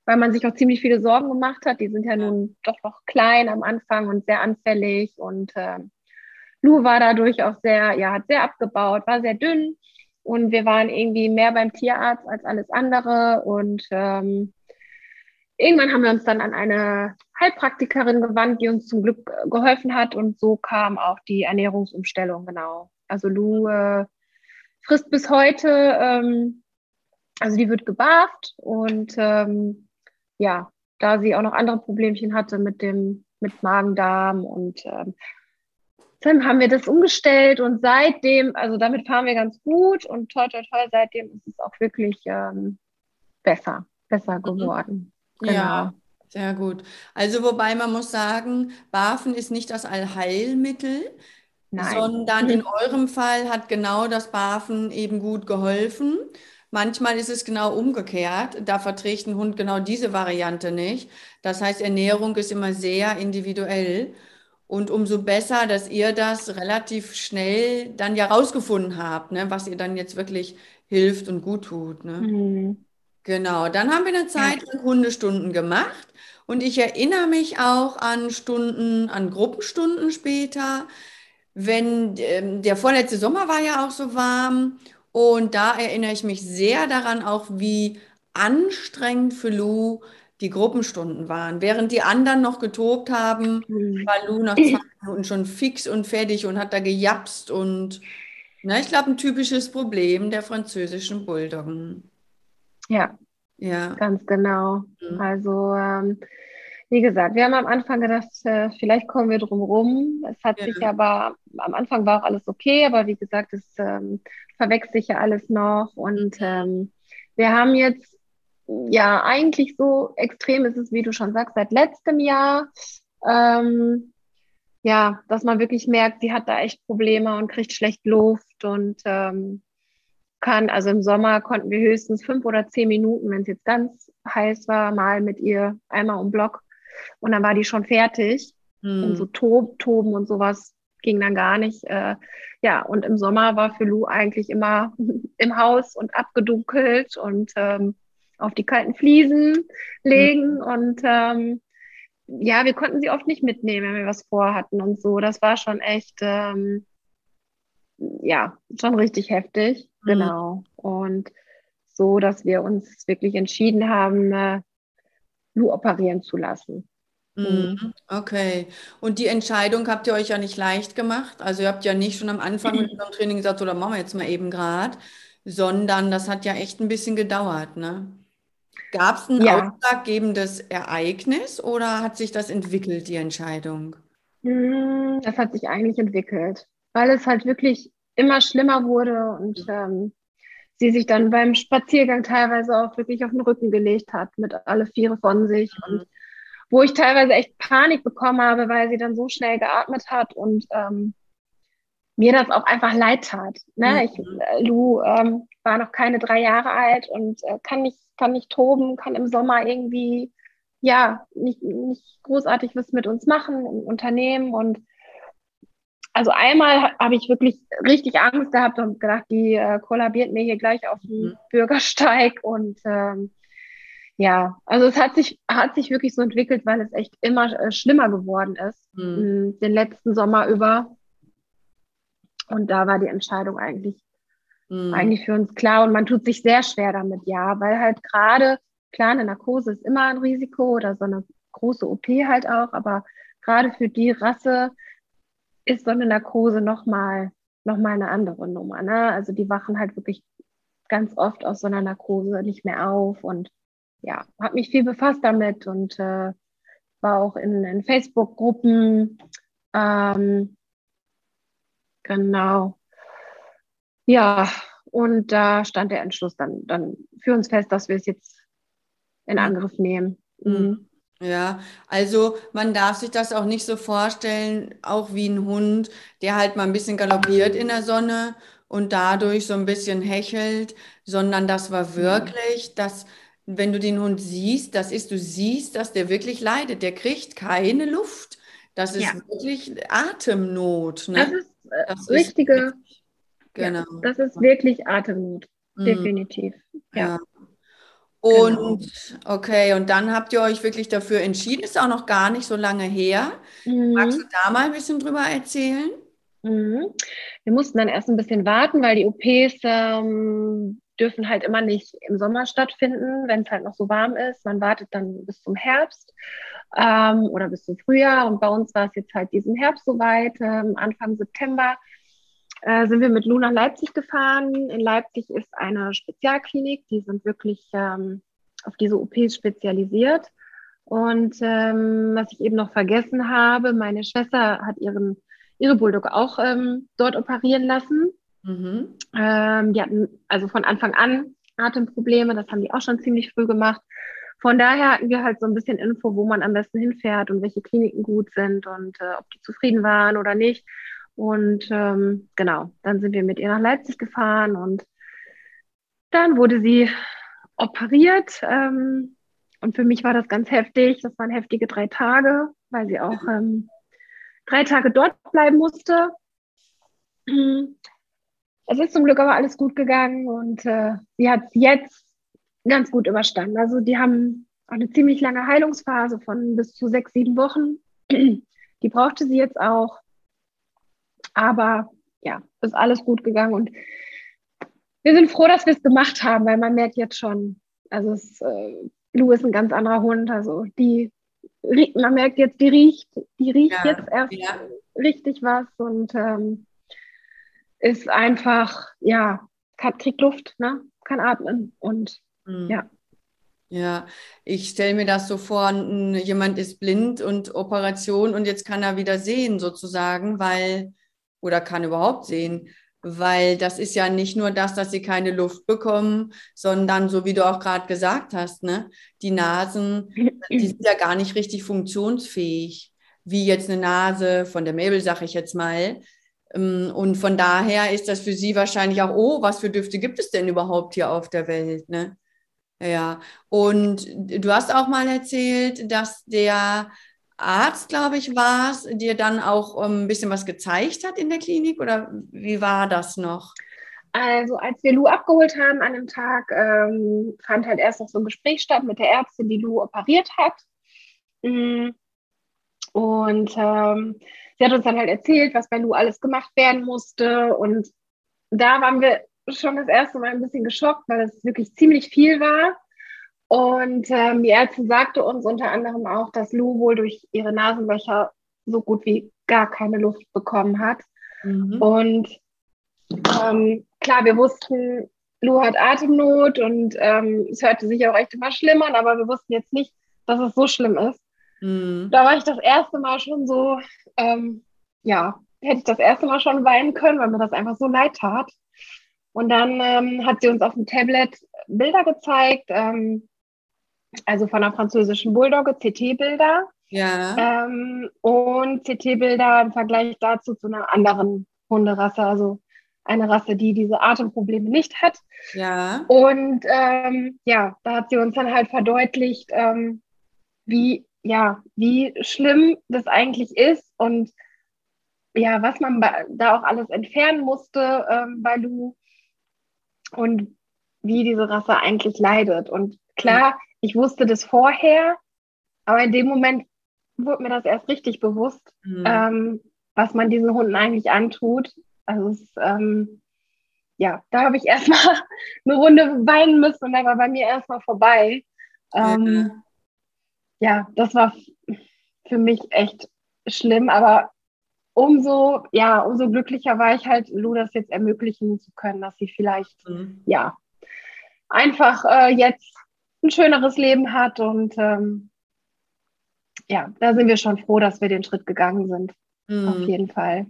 weil man sich auch ziemlich viele Sorgen gemacht hat. Die sind ja nun doch noch klein am Anfang und sehr anfällig. Und äh, Lou war dadurch auch sehr, ja, hat sehr abgebaut, war sehr dünn. Und wir waren irgendwie mehr beim Tierarzt als alles andere. Und ähm, irgendwann haben wir uns dann an eine Heilpraktikerin gewandt, die uns zum Glück geholfen hat und so kam auch die Ernährungsumstellung, genau. Also Lou äh, frisst bis heute, ähm, also die wird gebarft und ähm, ja, da sie auch noch andere Problemchen hatte mit dem mit Magen-Darm und ähm, dann haben wir das umgestellt und seitdem, also damit fahren wir ganz gut und toll, toll, toll, seitdem ist es auch wirklich ähm, besser, besser mhm. geworden. Genau. Ja, sehr gut. Also wobei man muss sagen, Bafen ist nicht das Allheilmittel, Nein. sondern in (laughs) eurem Fall hat genau das Bafen eben gut geholfen. Manchmal ist es genau umgekehrt. Da verträgt ein Hund genau diese Variante nicht. Das heißt, Ernährung ist immer sehr individuell. Und umso besser, dass ihr das relativ schnell dann ja rausgefunden habt, ne, was ihr dann jetzt wirklich hilft und gut tut. Ne? Mhm. Genau, dann haben wir eine Zeit lang Hundestunden gemacht und ich erinnere mich auch an Stunden, an Gruppenstunden später. Wenn ähm, der vorletzte Sommer war ja auch so warm und da erinnere ich mich sehr daran auch, wie anstrengend für Lou die Gruppenstunden waren. Während die anderen noch getobt haben, mhm. war Lou nach zwei (clears throat) Minuten schon fix und fertig und hat da gejapst und na, ich glaube, ein typisches Problem der französischen Bulldoggen. Ja, ja. ganz genau. Mhm. Also, ähm, wie gesagt, wir haben am Anfang gedacht, äh, vielleicht kommen wir drum rum. Es hat ja. sich aber, am Anfang war auch alles okay, aber wie gesagt, es ähm, verwechselt sich ja alles noch. Und ähm, wir haben jetzt, ja, eigentlich so extrem ist es, wie du schon sagst, seit letztem Jahr. Ähm, ja, dass man wirklich merkt, sie hat da echt Probleme und kriegt schlecht Luft und ähm, kann, also im Sommer konnten wir höchstens fünf oder zehn Minuten, wenn es jetzt ganz heiß war, mal mit ihr einmal um Block und dann war die schon fertig. Mhm. Und so Tob, Toben und sowas ging dann gar nicht. Äh, ja, und im Sommer war für Lou eigentlich immer (laughs) im Haus und abgedunkelt und ähm, auf die kalten Fliesen legen. Mhm. Und ähm, ja, wir konnten sie oft nicht mitnehmen, wenn wir was vorhatten und so. Das war schon echt, ähm, ja, schon richtig heftig. Mhm. Genau. Und so, dass wir uns wirklich entschieden haben, äh, Lu operieren zu lassen. Mhm. mhm. Okay. Und die Entscheidung habt ihr euch ja nicht leicht gemacht. Also ihr habt ja nicht schon am Anfang mit (clears throat) unserem Training gesagt, so, dann machen wir jetzt mal eben gerade, sondern das hat ja echt ein bisschen gedauert, ne? Gab es ein ja. ausschlaggebendes Ereignis oder hat sich das entwickelt, die Entscheidung? Mhm, das hat sich eigentlich entwickelt, weil es halt wirklich immer schlimmer wurde und ähm, sie sich dann beim Spaziergang teilweise auch wirklich auf den Rücken gelegt hat, mit alle Viere von sich. Mhm. Und wo ich teilweise echt Panik bekommen habe, weil sie dann so schnell geatmet hat und ähm, mir das auch einfach leid tat. Ne? Mhm. Ich, äh, Lu ähm, war noch keine drei Jahre alt und äh, kann, nicht, kann nicht toben, kann im Sommer irgendwie ja nicht, nicht großartig was mit uns machen im Unternehmen und also einmal habe ich wirklich richtig Angst gehabt und gedacht, die äh, kollabiert mir hier gleich auf dem mhm. Bürgersteig. Und ähm, ja, also es hat sich, hat sich wirklich so entwickelt, weil es echt immer äh, schlimmer geworden ist, mhm. den letzten Sommer über. Und da war die Entscheidung eigentlich, mhm. eigentlich für uns klar. Und man tut sich sehr schwer damit, ja, weil halt gerade, klar, eine Narkose ist immer ein Risiko oder so eine große OP halt auch, aber gerade für die Rasse, ist so eine Narkose nochmal noch mal eine andere Nummer. Ne? Also die wachen halt wirklich ganz oft aus so einer Narkose nicht mehr auf und ja, habe mich viel befasst damit und äh, war auch in, in Facebook-Gruppen. Ähm, genau. Ja, und da stand der Entschluss dann, dann für uns fest, dass wir es jetzt in mhm. Angriff nehmen. Mhm. Ja, also man darf sich das auch nicht so vorstellen, auch wie ein Hund, der halt mal ein bisschen galoppiert in der Sonne und dadurch so ein bisschen hechelt, sondern das war mhm. wirklich, dass wenn du den Hund siehst, das ist, du siehst, dass der wirklich leidet, der kriegt keine Luft. Das ist ja. wirklich Atemnot. Ne? Das ist äh, das richtige, ist, genau. Ja, das ist wirklich Atemnot, mhm. definitiv. Ja. ja. Und genau. okay, und dann habt ihr euch wirklich dafür entschieden, ist auch noch gar nicht so lange her. Mhm. Magst du da mal ein bisschen drüber erzählen? Mhm. Wir mussten dann erst ein bisschen warten, weil die OPs ähm, dürfen halt immer nicht im Sommer stattfinden, wenn es halt noch so warm ist. Man wartet dann bis zum Herbst ähm, oder bis zum Frühjahr. Und bei uns war es jetzt halt diesen Herbst soweit, ähm, Anfang September äh, sind wir mit Lu nach Leipzig gefahren. In Leipzig ist eine Spezialklinik, die sind wirklich ähm, auf diese OPs spezialisiert. Und ähm, was ich eben noch vergessen habe, meine Schwester hat ihren, ihre Bulldog auch ähm, dort operieren lassen. Mhm. Ähm, die hatten also von Anfang an Atemprobleme, das haben die auch schon ziemlich früh gemacht. Von daher hatten wir halt so ein bisschen Info, wo man am besten hinfährt und welche Kliniken gut sind und äh, ob die zufrieden waren oder nicht. Und ähm, genau, dann sind wir mit ihr nach Leipzig gefahren und dann wurde sie operiert. Ähm, und für mich war das ganz heftig. Das waren heftige drei Tage, weil sie auch ähm, drei Tage dort bleiben musste. Es ist zum Glück aber alles gut gegangen und äh, sie hat es jetzt ganz gut überstanden. Also die haben auch eine ziemlich lange Heilungsphase von bis zu sechs, sieben Wochen. (clears throat) Die brauchte sie jetzt auch. Aber ja, ist alles gut gegangen und wir sind froh, dass wir es gemacht haben, weil man merkt jetzt schon, also es, äh, Lou ist ein ganz anderer Hund, also die, man merkt jetzt, die riecht, die riecht ja, jetzt erst ja. richtig was und ähm, ist einfach, ja, kann, kriegt Luft, ne? kann atmen und mhm. ja. Ja, ich stelle mir das so vor, jemand ist blind und Operation und jetzt kann er wieder sehen sozusagen, weil oder kann überhaupt sehen. Weil das ist ja nicht nur das, dass sie keine Luft bekommen, sondern so wie du auch gerade gesagt hast, ne, die Nasen, (laughs) die sind ja gar nicht richtig funktionsfähig, wie jetzt eine Nase von der Mabel, sag ich jetzt mal. Ähm, und von daher ist das für sie wahrscheinlich auch, oh, was für Düfte gibt es denn überhaupt hier auf der Welt? Ne? Ja, und du hast auch mal erzählt, dass der Arzt, glaube ich, war es, dir dann auch ähm, ein bisschen was gezeigt hat in der Klinik oder wie war das noch? Also als wir Lou abgeholt haben an dem Tag, ähm, fand halt erst noch so ein Gespräch statt mit der Ärztin, die Lou operiert hat. Mhm. Und ähm, sie hat uns dann halt erzählt, was bei Lu alles gemacht werden musste. Und da waren wir schon das erste Mal ein bisschen geschockt, weil es wirklich ziemlich viel war. Und ähm, die Ärztin sagte uns unter anderem auch, dass Lu wohl durch ihre Nasenlöcher so gut wie gar keine Luft bekommen hat. Mhm. Und ähm, klar, wir wussten, Lu hat Atemnot und ähm, es hörte sich auch echt immer schlimm an, aber wir wussten jetzt nicht, dass es so schlimm ist. Mhm. Da war ich das erste Mal schon so, ähm, ja, hätte ich das erste Mal schon weinen können, weil mir das einfach so leid tat. Und dann ähm, hat sie uns auf dem Tablet Bilder gezeigt, ähm, also von einer französischen Bulldogge, CT-Bilder. Ja. Ähm, und CT-Bilder im Vergleich dazu zu einer anderen Hunderasse, also eine Rasse, die diese Atemprobleme nicht hat. Ja. Und ähm, ja, da hat sie uns dann halt verdeutlicht, ähm, wie, ja, wie schlimm das eigentlich ist und ja, was man da auch alles entfernen musste ähm, bei Lu und wie diese Rasse eigentlich leidet. Und klar, ich wusste das vorher, aber in dem Moment wurde mir das erst richtig bewusst, mhm. ähm, was man diesen Hunden eigentlich antut. Also es, ähm, ja, da habe ich erstmal (laughs) eine Runde weinen müssen und dann war bei mir erstmal vorbei. Ähm, ja. Ja, das war für mich echt schlimm, aber umso, ja, umso glücklicher war ich halt, Lu das jetzt ermöglichen zu können, dass sie vielleicht, mhm. ja, einfach äh, jetzt ein schöneres Leben hat und ähm, ja, da sind wir schon froh, dass wir den Schritt gegangen sind. Mhm. Auf jeden Fall.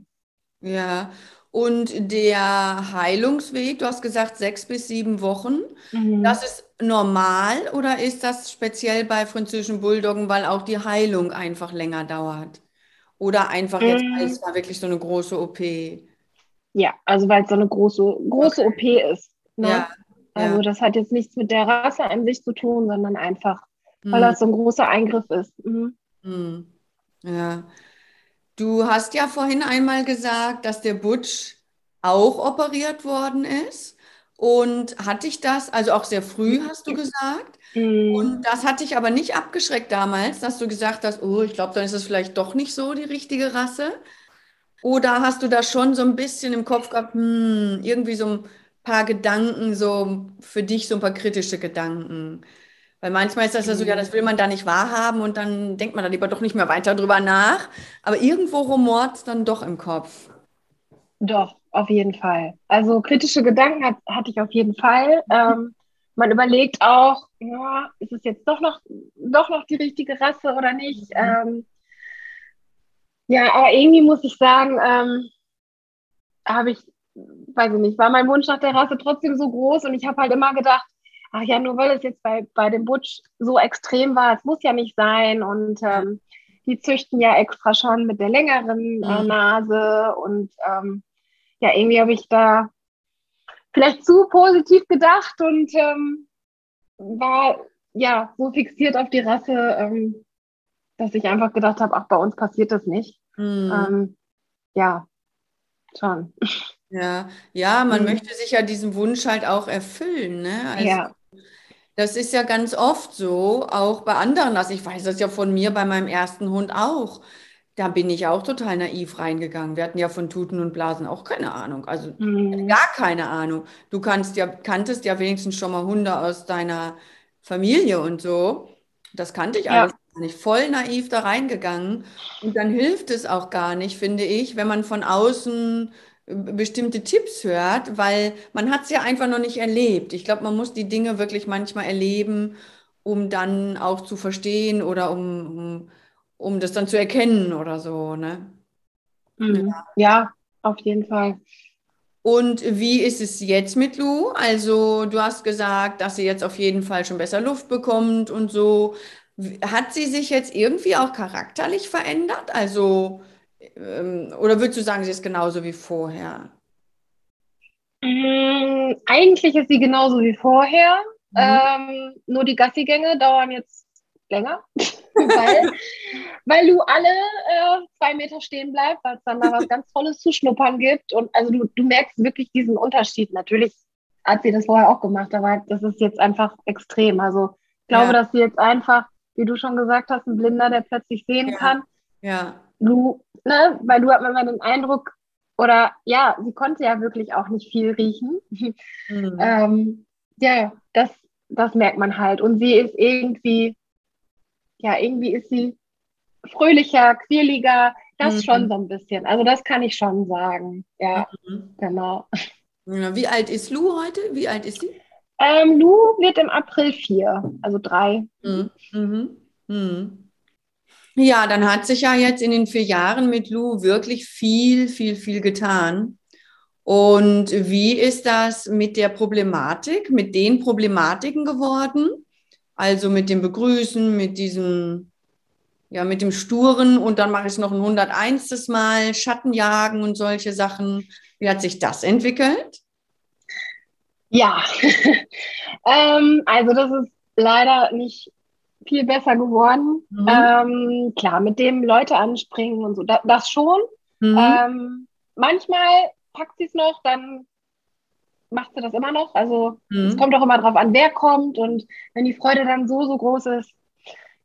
Ja, und der Heilungsweg, du hast gesagt sechs bis sieben Wochen, mhm. das ist normal oder ist das speziell bei französischen Bulldoggen, weil auch die Heilung einfach länger dauert? Oder einfach jetzt, weil es mhm. war wirklich so eine große OP? Ja, also weil es so eine große, große okay. OP ist. Ne? Ja, also ja. das hat jetzt nichts mit der Rasse an sich zu tun, sondern einfach, mhm. weil das so ein großer Eingriff ist. Mhm. Mhm. Ja. Du hast ja vorhin einmal gesagt, dass der Butch auch operiert worden ist. Und hatte ich das, also auch sehr früh hast du gesagt. Mhm. Und das hat dich aber nicht abgeschreckt damals, dass du gesagt hast, oh, ich glaube, dann ist es vielleicht doch nicht so die richtige Rasse. Oder hast du da schon so ein bisschen im Kopf gehabt, hm, irgendwie so ein paar Gedanken, so für dich so ein paar kritische Gedanken? Weil manchmal ist das ja so, ja, das will man da nicht wahrhaben und dann denkt man da lieber doch nicht mehr weiter drüber nach. Aber irgendwo rumort es dann doch im Kopf. Doch, auf jeden Fall. Also kritische Gedanken hat, hatte ich auf jeden Fall. Ähm, man überlegt auch, ja, ist es jetzt doch noch, doch noch die richtige Rasse oder nicht? Mhm. Ähm, ja, aber irgendwie muss ich sagen, ähm, habe ich, weiß ich nicht, war mein Wunsch nach der Rasse trotzdem so groß und ich habe halt immer gedacht, ach ja, nur weil es jetzt bei, bei dem Butch so extrem war, es muss ja nicht sein. Und ähm, die züchten ja extra schon mit der längeren äh, mhm. Nase. Und ähm, ja, irgendwie habe ich da vielleicht zu positiv gedacht und ähm, war ja so fixiert auf die Rasse, ähm, dass ich einfach gedacht habe, ach, bei uns passiert das nicht. Mhm. Ähm, ja, schon. Ja, ja, man mhm. möchte sich ja diesen Wunsch halt auch erfüllen. Ne? Also, ja. Das ist ja ganz oft so, auch bei anderen. Also ich weiß das ja von mir bei meinem ersten Hund auch. Da bin ich auch total naiv reingegangen. Wir hatten ja von Tuten und Blasen auch keine Ahnung. Also mhm. gar keine Ahnung. Du kannst ja, kanntest ja wenigstens schon mal Hunde aus deiner Familie und so. Das kannte ich alles gar nicht. Voll naiv da reingegangen. Und dann hilft es auch gar nicht, finde ich, wenn man von außen bestimmte Tipps hört, weil man hat es ja einfach noch nicht erlebt. Ich glaube, man muss die Dinge wirklich manchmal erleben, um dann auch zu verstehen oder um, um, um das dann zu erkennen oder so. Ne? Mhm. Ja. auf jeden Fall. Und wie ist es jetzt mit Lu? Also du hast gesagt, dass sie jetzt auf jeden Fall schon besser Luft bekommt und so. Hat sie sich jetzt irgendwie auch charakterlich verändert? Also ähm, oder würdest du sagen, sie ist genauso wie vorher? Mm, eigentlich ist sie genauso wie vorher. Mhm. Ähm, nur die Gassigänge dauern jetzt länger, (laughs) weil, weil du alle äh, zwei Meter stehen bleibst, weil es dann da was ganz Tolles zu schnuppern gibt. Und also du, du merkst wirklich diesen Unterschied. Natürlich hat sie das vorher auch gemacht, aber das ist jetzt einfach extrem. Also ich glaube, ja. dass sie jetzt einfach, wie du schon gesagt hast, ein Blinder, der plötzlich sehen ja. kann, Ja. Du, ne, weil du hat man den Eindruck, oder ja, sie konnte ja wirklich auch nicht viel riechen. Mhm. (laughs) ähm, ja, das, das merkt man halt. Und sie ist irgendwie, ja, irgendwie ist sie fröhlicher, quirliger, das mhm. schon so ein bisschen. Also das kann ich schon sagen. Ja, mhm. genau. Wie alt ist Lou heute? Wie alt ist sie? Ähm, Lou wird im April vier, also drei. Mhm. mhm. mhm. Ja, dann hat sich ja jetzt in den vier Jahren mit Lou wirklich viel, viel, viel getan. Und wie ist das mit der Problematik, mit den Problematiken geworden? Also mit dem Begrüßen, mit diesem, ja, mit dem Sturen und dann mache ich es noch ein 101. Mal, Schattenjagen und solche Sachen. Wie hat sich das entwickelt? Ja, (laughs) ähm, also das ist leider nicht viel besser geworden. Mhm. Ähm, klar, mit dem Leute anspringen und so, da, das schon. Mhm. Ähm, manchmal packt sie es noch, dann macht sie das immer noch. Also mhm. es kommt auch immer drauf an, wer kommt und wenn die Freude dann so, so groß ist,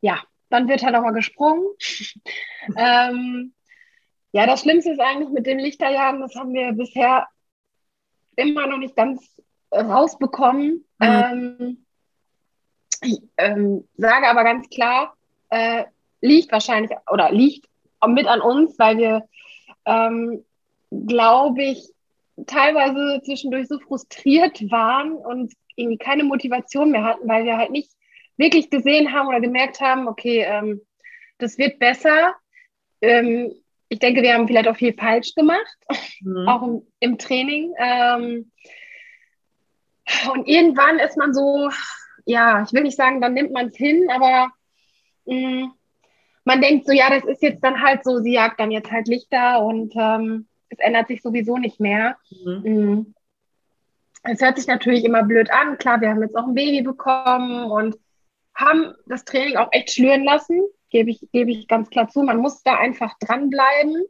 ja, dann wird halt auch mal gesprungen. (laughs) ähm, ja, das Schlimmste ist eigentlich mit dem Lichterjagen, das haben wir bisher immer noch nicht ganz rausbekommen. Mhm. Ähm, ich ähm, sage aber ganz klar, äh, liegt wahrscheinlich oder liegt mit an uns, weil wir, ähm, glaube ich, teilweise zwischendurch so frustriert waren und irgendwie keine Motivation mehr hatten, weil wir halt nicht wirklich gesehen haben oder gemerkt haben, okay, ähm, das wird besser. Ähm, ich denke, wir haben vielleicht auch viel falsch gemacht, mhm. auch im, im Training. Ähm, und irgendwann ist man so, ja, ich will nicht sagen, dann nimmt man es hin, aber mh, mm, man denkt so, ja, das ist jetzt dann halt so, sie jagt dann jetzt halt Lichter und ähm, es ändert sich sowieso nicht mehr. Mhm. Mm. Es hört sich natürlich immer blöd an. Klar, wir haben jetzt auch ein Baby bekommen und haben das Training auch echt schlüren lassen, gebe ich, gebe ich ganz klar zu. Man muss da einfach dranbleiben.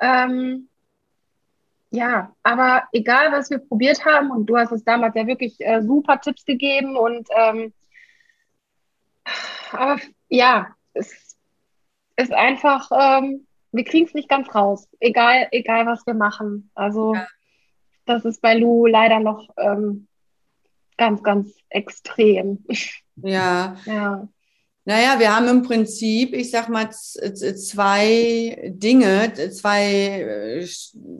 Ähm, ja, aber egal, was wir probiert haben, und du hast es damals ja wirklich äh, super Tipps gegeben und ähm, aber ja, es ist einfach, ähm, wir kriegen es nicht ganz raus, egal, egal was wir machen. Also ja. das ist bei Lou leider noch ähm, ganz, ganz extrem. Ja. (laughs) ja. Naja, wir haben im Prinzip, ich sag mal, zwei Dinge, zwei,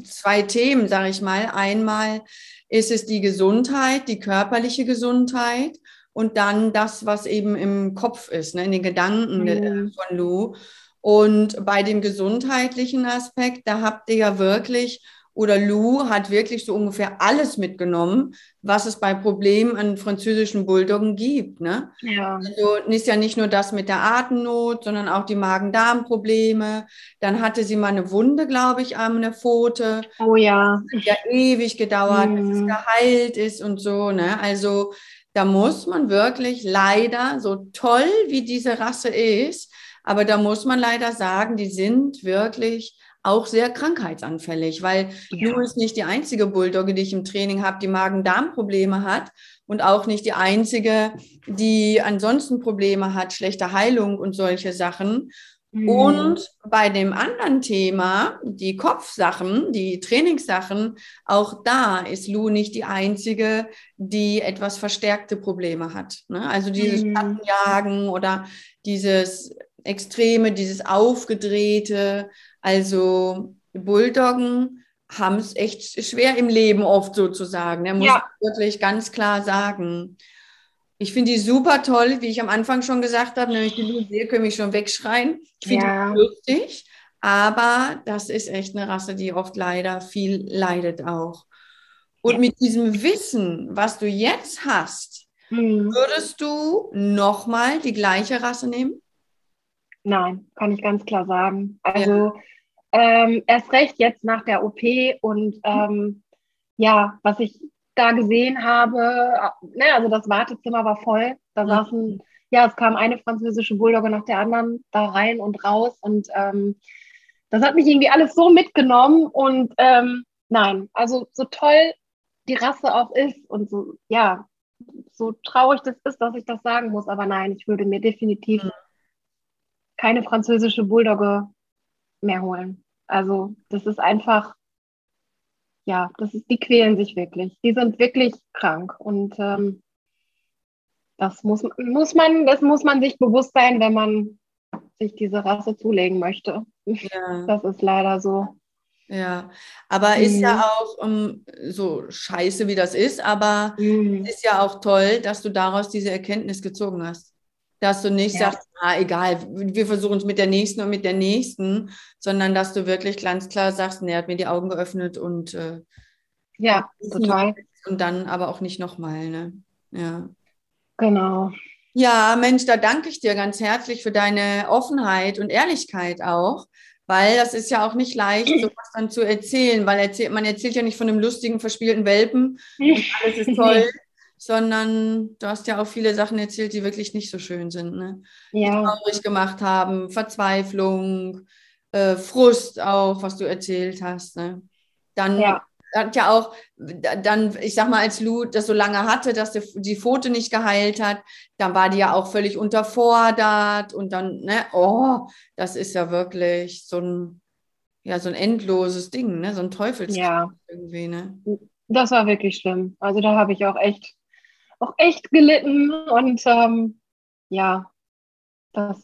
zwei Themen, sage ich mal. Einmal ist es die Gesundheit, die körperliche Gesundheit und dann das, was eben im Kopf ist, ne, in den Gedanken mhm. von Lou. Und bei dem gesundheitlichen Aspekt, da habt ihr ja wirklich oder Lou hat wirklich so ungefähr alles mitgenommen, was es bei Problemen an französischen Bulldoggen gibt. Ne? Ja. Also ist ja nicht nur das mit der Atemnot, sondern auch die Magen-Darm-Probleme. Dann hatte sie mal eine Wunde, glaube ich, an der Pfote. Oh ja. Das hat ja ewig gedauert, mhm. bis es mhm. geheilt ist und so. Ne? Also da muss man wirklich leider, so toll wie diese Rasse ist, aber da muss man leider sagen, die sind wirklich auch sehr krankheitsanfällig, weil ja. Lou ist nicht die einzige Bulldogge, die ich im Training habe, die Magen-Darm-Probleme hat und auch nicht die einzige, die ansonsten Probleme hat, schlechte Heilung und solche Sachen. Mhm. Und bei dem anderen Thema, die Kopfsachen, die Trainingssachen, auch da ist Lou nicht die einzige, die etwas verstärkte Probleme hat. Ne? Also dieses mhm. Schattenjagen oder dieses Extreme, dieses Aufgedrehte, also Bulldoggen haben es echt schwer im Leben oft sozusagen. Er muss ja. wirklich ganz klar sagen. Ich finde die super toll, wie ich am Anfang schon gesagt habe, nämlich die Lucie können mich schon wegschreien. Ich finde ja. die lustig, aber das ist echt eine Rasse, die oft leider viel leidet auch. Und ja. mit diesem Wissen, was du jetzt hast, mhm. würdest du nochmal die gleiche Rasse nehmen? Nein, kann ich ganz klar sagen. Also ja. ähm, erst recht jetzt nach der OP und ähm, ja, was ich da gesehen habe, ne, also das Wartezimmer war voll. Da mhm. saßen, ja, es kam eine französische Bulldogge nach der anderen da rein und raus und ähm, das hat mich irgendwie alles so mitgenommen und ähm, nein, also so toll die Rasse auch ist und so, ja, so traurig das ist, dass ich das sagen muss, aber nein, ich würde mir definitiv mhm keine französische Bulldogge mehr holen. Also das ist einfach, ja, das ist, die quälen sich wirklich. Die sind wirklich krank und ähm, das muss, muss man, das muss man sich bewusst sein, wenn man sich diese Rasse zulegen möchte. Ja. (laughs) Das ist leider so. Ja, aber mhm. ist ja mhm. auch um, so scheiße, wie das ist, aber mhm. ist ja auch toll, dass du daraus diese Erkenntnis gezogen hast. Dass du nicht ja. sagst, ah, egal, wir versuchen es mit der nächsten und mit der nächsten, sondern dass du wirklich ganz klar sagst, nee, er hat mir die Augen geöffnet und äh, ja, total. Und dann aber auch nicht nochmal, ne? Ja. Genau. Ja, Mensch, da danke ich dir ganz herzlich für deine Offenheit und Ehrlichkeit auch, weil das ist ja auch nicht leicht, sowas dann zu erzählen, weil erzählt, man erzählt ja nicht von einem lustigen, verspielten Welpen und (laughs) alles ist toll, sondern du hast ja auch viele Sachen erzählt, die wirklich nicht so schön sind, ne? Ja. Die traurig gemacht haben, Verzweiflung, äh, Frust auch, was du erzählt hast. Ne? Dann ja hat ja auch dann, ich sag mal, als Lou das so lange hatte, dass die, die Pfote nicht geheilt hat, dann war die ja auch völlig unterfordert und dann, ne, oh, das ist ja wirklich so ein, ja, so ein endloses Ding, ne, so ein Teufelskreis ja. irgendwie, ne. Das war wirklich schlimm. Also da habe ich auch echt, auch echt gelitten und ähm, ja, das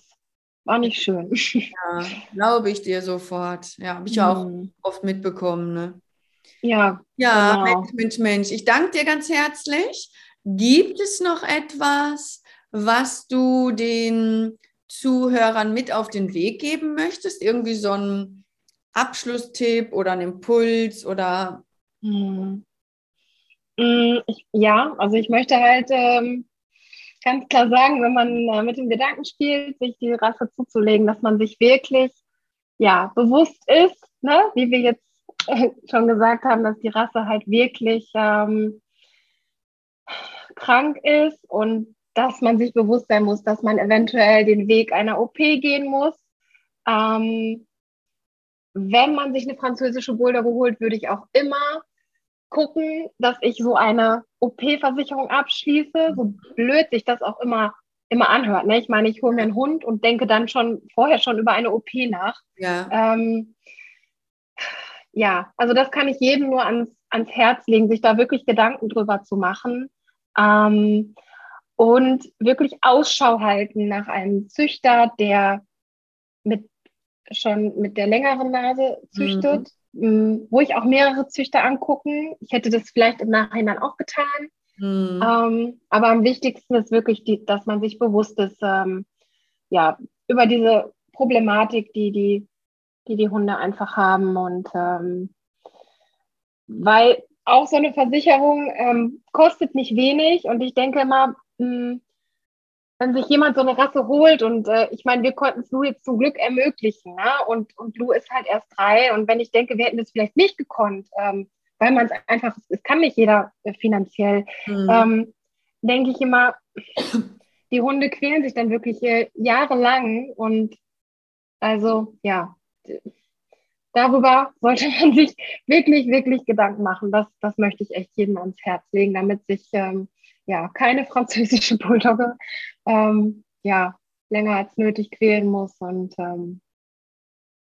war nicht schön. (laughs) Ja, glaube ich dir sofort. Ja, habe ich ja auch mhm. oft mitbekommen, ne. Ja. Ja, genau. Mensch, Mensch, Mensch. Ich danke dir ganz herzlich. Gibt es noch etwas, was du den Zuhörern mit auf den Weg geben möchtest? Irgendwie so ein Abschlusstipp oder ein Impuls oder? Hm. Ich, ja, also ich möchte halt ähm, ganz klar sagen, wenn man äh, mit dem Gedanken spielt, sich die Rasse zuzulegen, dass man sich wirklich ja bewusst ist, ne, wie wir jetzt (laughs) schon gesagt haben, dass die Rasse halt wirklich ähm, krank ist und dass man sich bewusst sein muss, dass man eventuell den Weg einer OP gehen muss. Ähm, wenn man sich eine französische Bulldogge holt, würde ich auch immer gucken, dass ich so eine OP-Versicherung abschließe, so blöd sich das auch immer, immer anhört. Ne? Ich meine, ich hole mir einen Hund und denke dann schon vorher schon über eine OP nach. Ja. Ähm, ja, also das kann ich jedem nur ans, ans Herz legen, sich da wirklich Gedanken drüber zu machen. Ähm, und wirklich Ausschau halten nach einem Züchter, der mit schon mit der längeren Nase züchtet, mhm. Wo ich auch mehrere Züchter angucken. Ich hätte das vielleicht im Nachhinein auch getan. Mhm. Ähm, aber am wichtigsten ist wirklich, die, dass man sich bewusst ist, ähm, ja, über diese Problematik, die die die die Hunde einfach haben. Und ähm, weil auch so eine Versicherung ähm, kostet nicht wenig und ich denke immer, mh, wenn sich jemand so eine Rasse holt und äh, ich meine, wir konnten es Lou jetzt zum Glück ermöglichen ne? und, und Lou ist halt erst drei und wenn ich denke, wir hätten das vielleicht nicht gekonnt, ähm, weil man es einfach, es kann nicht jeder äh, finanziell, mhm. ähm, denke ich immer, die Hunde quälen sich dann wirklich äh, jahrelang und also ja, darüber sollte (laughs) man sich wirklich, wirklich Gedanken machen. Das, das möchte ich echt jedem ans Herz legen, damit sich ähm, ja keine französische (laughs) Bulldogge ähm, ja, länger als nötig quälen muss und ähm,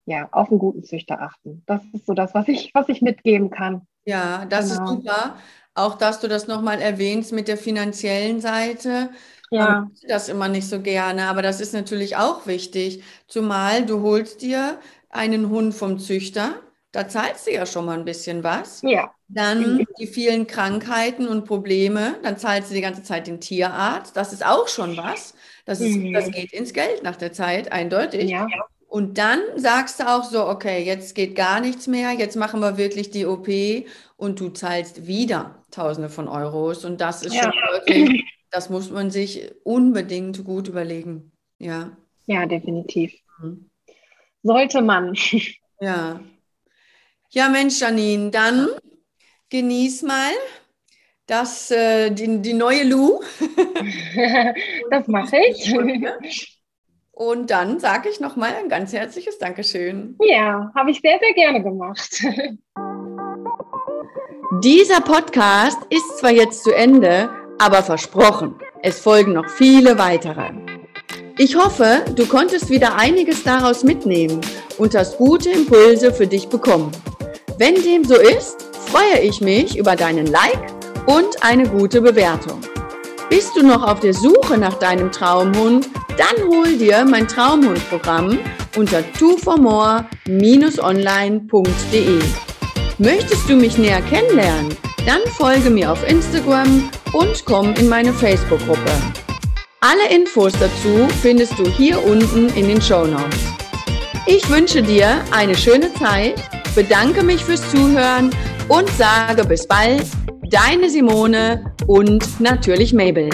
ja, auf einen guten Züchter achten. Das ist so das, was ich, was ich mitgeben kann. Ja, das genau. ist super. Auch, dass du das nochmal erwähnst mit der finanziellen Seite. Ja. Man das immer nicht so gerne, aber das ist natürlich auch wichtig. Zumal du holst dir einen Hund vom Züchter, da zahlst du ja schon mal ein bisschen was. Ja. Dann die vielen Krankheiten und Probleme, dann zahlst du die ganze Zeit den Tierarzt, das ist auch schon was. Das, ist, mhm. das geht ins Geld nach der Zeit, eindeutig. Ja. Und dann sagst du auch so, okay, jetzt geht gar nichts mehr, jetzt machen wir wirklich die OP und du zahlst wieder Tausende von Euros. Und das ist ja. schon wirklich, das muss man sich unbedingt gut überlegen. Ja. Ja, definitiv. Mhm sollte man. (laughs) Ja. Ja, Mensch, Janine, dann genieß mal das, äh, die, die neue Lu. (laughs) das mache ich. Und dann sage ich nochmal ein ganz herzliches Dankeschön. Ja, habe ich sehr, sehr gerne gemacht. (laughs) Dieser Podcast ist zwar jetzt zu Ende, aber versprochen, es folgen noch viele weitere. Ich hoffe, du konntest wieder einiges daraus mitnehmen und hast gute Impulse für dich bekommen. Wenn dem so ist, freue ich mich über deinen Like und eine gute Bewertung. Bist du noch auf der Suche nach deinem Traumhund? Dann hol dir mein Traumhundprogramm unter twoformore-online.de. Möchtest du mich näher kennenlernen? Dann folge mir auf Instagram und komm in meine Facebook-Gruppe. Alle Infos dazu findest du hier unten in den Show Notes. Ich wünsche dir eine schöne Zeit, bedanke mich fürs Zuhören und sage bis bald, deine Simone und natürlich Mabel.